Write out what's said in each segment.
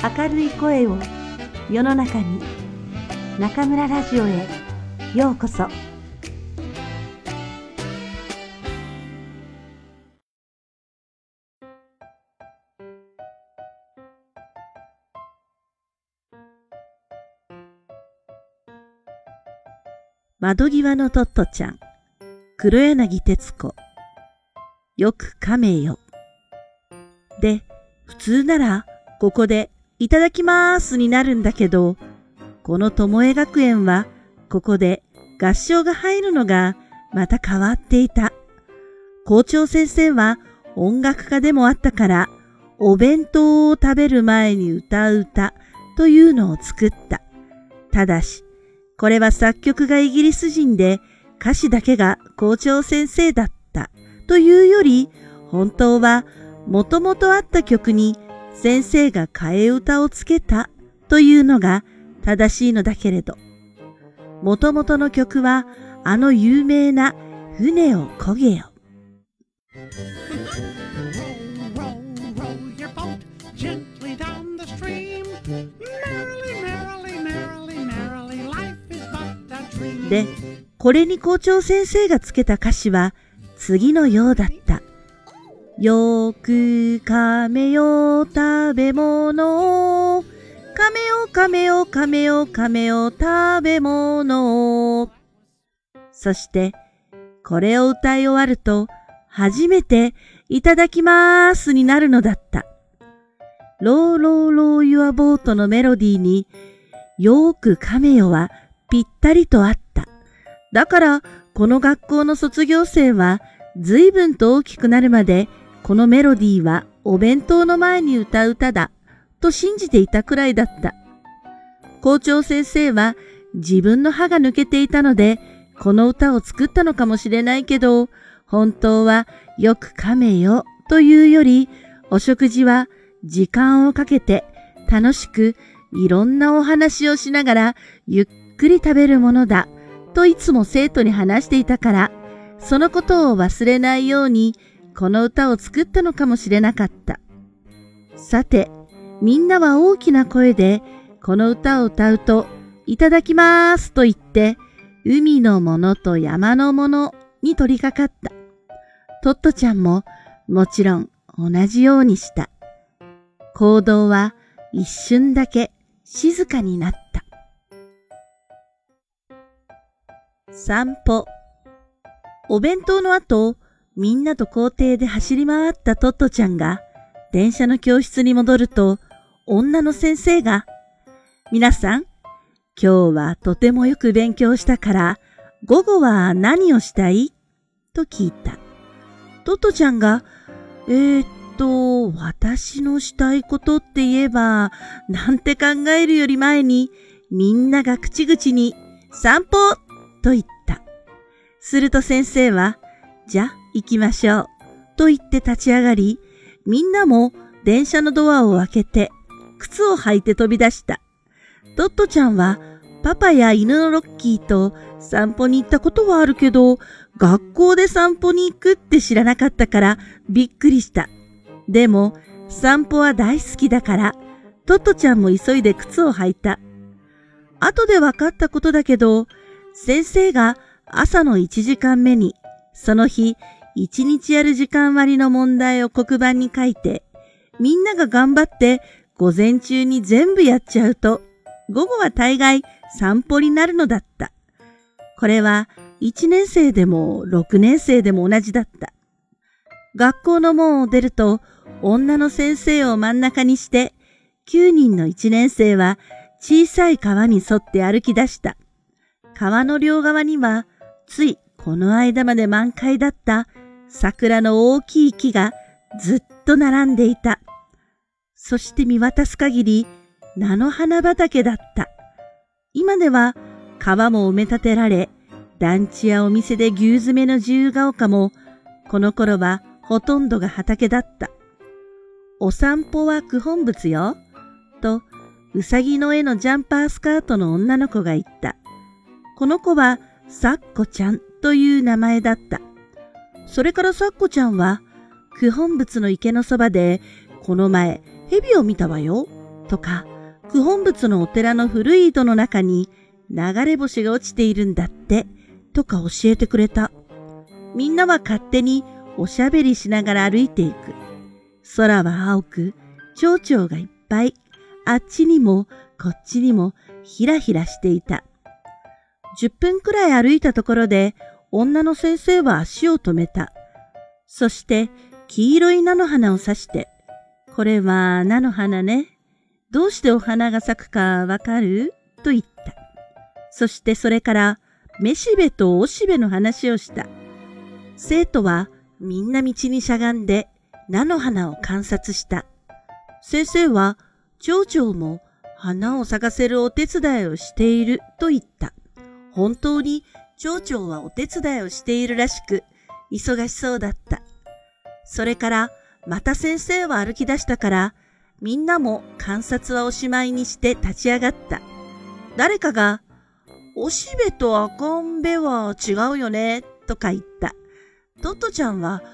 明るい声を世の中に中村ラジオへようこそ。窓際のトットちゃん黒柳徹子。よく亀よ。で普通ならここでいただきますになるんだけど、この巴学園はここで合唱が入るのがまた変わっていた。校長先生は音楽家でもあったから、お弁当を食べる前に歌う歌というのを作った。ただし、これは作曲がイギリス人で歌詞だけが校長先生だったというより、本当はもともとあった曲に先生が替え歌をつけたというのが正しいのだけれど、もともとの曲はあの有名な船を漕げよ。で、これに校長先生がつけた歌詞は次のようだった。よく噛めよ食べ物を。噛めよ噛めよ噛めよ噛めよ食べ物を。そして、これを歌い終わると、初めて、いただきまーすになるのだった。ローローローユアボートのメロディーに、よーく噛めよはぴったりとあった。だから、この学校の卒業生は、随分と大きくなるまでこのメロディーはお弁当の前に歌う歌だと信じていたくらいだった。校長先生は自分の歯が抜けていたので、この歌を作ったのかもしれないけど、本当はよく噛めよというより、お食事は時間をかけて楽しくいろんなお話をしながらゆっくり食べるものだといつも生徒に話していたから、そのことを忘れないようにこの歌を作ったのかもしれなかった。さて、みんなは大きな声でこの歌を歌うと、いただきますと言って、海のものと山のものに取り掛かった。トットちゃんももちろん同じようにした。行動は一瞬だけ静かになった。散歩。お弁当の後、みんなと校庭で走り回ったトットちゃんが、電車の教室に戻ると、女の先生が、皆さん、今日はとてもよく勉強したから、午後は何をしたい？と聞いた。トットちゃんが、えー、っと、私のしたいことって言えば、なんて考えるより前に、みんなが口々に、散歩と言った。すると先生は、じゃ、行きましょう。と言って立ち上がり、みんなも電車のドアを開けて、靴を履いて飛び出した。トットちゃんは、パパや犬のロッキーと散歩に行ったことはあるけど、学校で散歩に行くって知らなかったからびっくりした。でも、散歩は大好きだから、トットちゃんも急いで靴を履いた。後で分かったことだけど、先生が朝の1時間目に、その日一日やる時間割の問題を黒板に書いて、みんなが頑張って午前中に全部やっちゃうと、午後は大概散歩になるのだった。これは1年生でも6年生でも同じだった。学校の門を出ると、女の先生を真ん中にして、9人の1年生は小さい川に沿って歩き出した。川の両側には、ついこの間まで満開だった桜の大きい木がずっと並んでいた。そして見渡す限り菜の花畑だった。今では川も埋め立てられ、団地やお店で牛詰めの自由が丘も、この頃はほとんどが畑だった。お散歩は九本物よ。と、うさぎの絵のジャンパースカートの女の子が言った。この子は、さっこちゃんという名前だった。それからさっこちゃんは、九本仏の池のそばで、この前、蛇を見たわよ、とか、九本仏のお寺の古い井戸の中に流れ星が落ちているんだって、とか教えてくれた。みんなは勝手におしゃべりしながら歩いていく。空は青く、蝶々がいっぱい、あっちにもこっちにもひらひらしていた。10分くらい歩いたところで、女の先生は足を止めた。そして、黄色い菜の花を指して、これは菜の花ね。どうしてお花が咲くかわかる？と言った。そしてそれから、めしべとおしべの話をした。生徒はみんな道にしゃがんで菜の花を観察した。先生は、蝶々も花を咲かせるお手伝いをしていると言った。本当に蝶々はお手伝いをしているらしく、忙しそうだった。それから、また先生は歩き出したから、みんなも観察はおしまいにして立ち上がった。誰かが、おしべと赤んべは違うよね、とか言った。トットちゃんは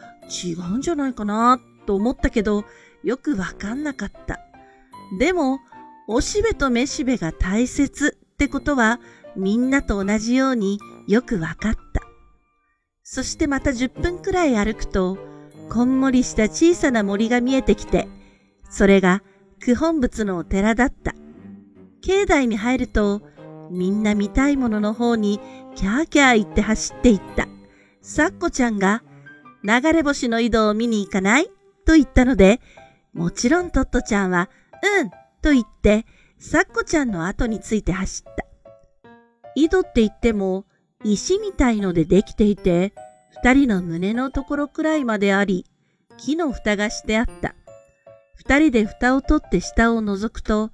違うんじゃないかな、と思ったけど、よくわかんなかった。でも、おしべとめしべが大切ってことはみんなと同じようによくわかった。そしてまた10分くらい歩くと、こんもりした小さな森が見えてきて、それが九本仏のお寺だった。境内に入ると、みんな見たいものの方にキャーキャー言って走っていった。サッコちゃんが、流れ星の井戸を見に行かない？と言ったので、もちろんトットちゃんは、うんと言って、サッコちゃんの後について走った。井戸って言っても、石みたいのでできていて、二人の胸のところくらいまであり、木の蓋がしてあった。二人で蓋を取って下を覗くと、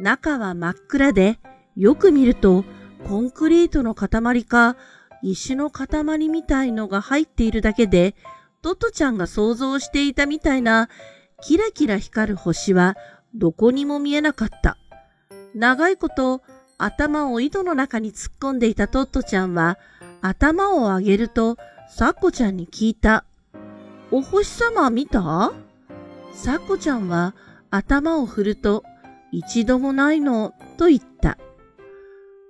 中は真っ暗で、よく見ると、コンクリートの塊か、石の塊みたいのが入っているだけで、トトちゃんが想像していたみたいな、キラキラ光る星はどこにも見えなかった。長いこと頭を井戸の中に突っ込んでいたトットちゃんは頭を上げるとサッコちゃんに聞いた。お星様見た？サッコちゃんは頭を振ると一度もないのと言った。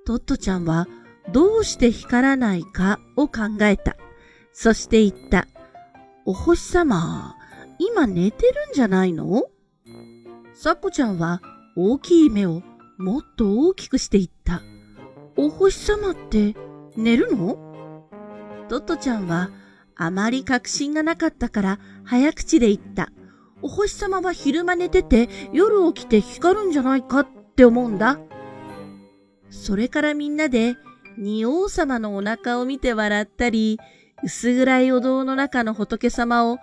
トットちゃんはどうして光らないかを考えた。そして言った。お星様、今寝てるんじゃないの？サッコちゃんは大きい目をもっと大きくして言った。お星様って寝るの？トットちゃんはあまり確信がなかったから早口で言った。お星様は昼間寝てて夜起きて光るんじゃないかって思うんだ。それからみんなで仁王様のお腹を見て笑ったり、薄暗いお堂の中の仏様を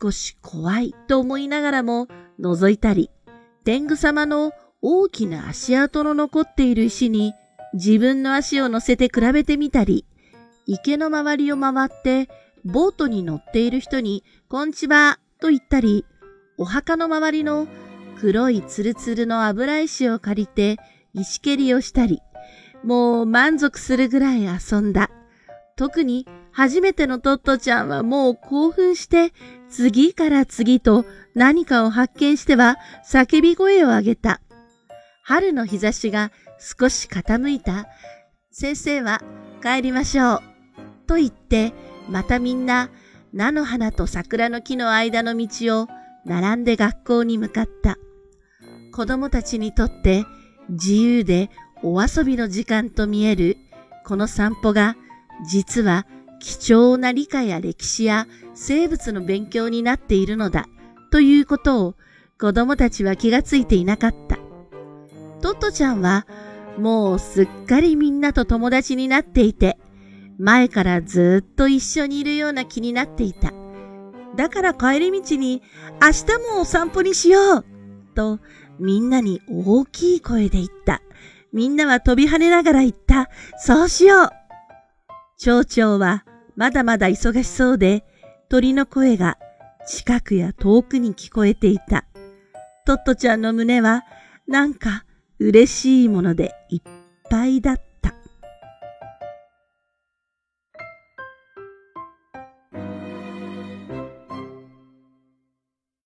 少し怖いと思いながらも覗いたり、天狗様の大きな足跡の残っている石に自分の足を乗せて比べてみたり、池の周りを回ってボートに乗っている人にこんちはと言ったり、お墓の周りの黒いツルツルの油石を借りて石蹴りをしたり、もう満足するぐらい遊んだ。特に初めてのトットちゃんはもう興奮して次から次と何かを発見しては叫び声を上げた。春の日差しが少し傾いた。先生は帰りましょう。と言って、またみんな菜の花と桜の木の間の道を並んで学校に向かった。子供たちにとって自由でお遊びの時間と見えるこの散歩が実は貴重な理科や歴史や生物の勉強になっているのだということを子供たちは気がついていなかった。トットちゃんはもうすっかりみんなと友達になっていて、前からずっと一緒にいるような気になっていた。だから帰り道に明日もお散歩にしようとみんなに大きい声で言った。みんなは飛び跳ねながら言った。そうしよう蝶々はまだまだ忙しそうで鳥の声が近くや遠くに聞こえていた。トットちゃんの胸はなんか嬉しいものでいっぱいだった。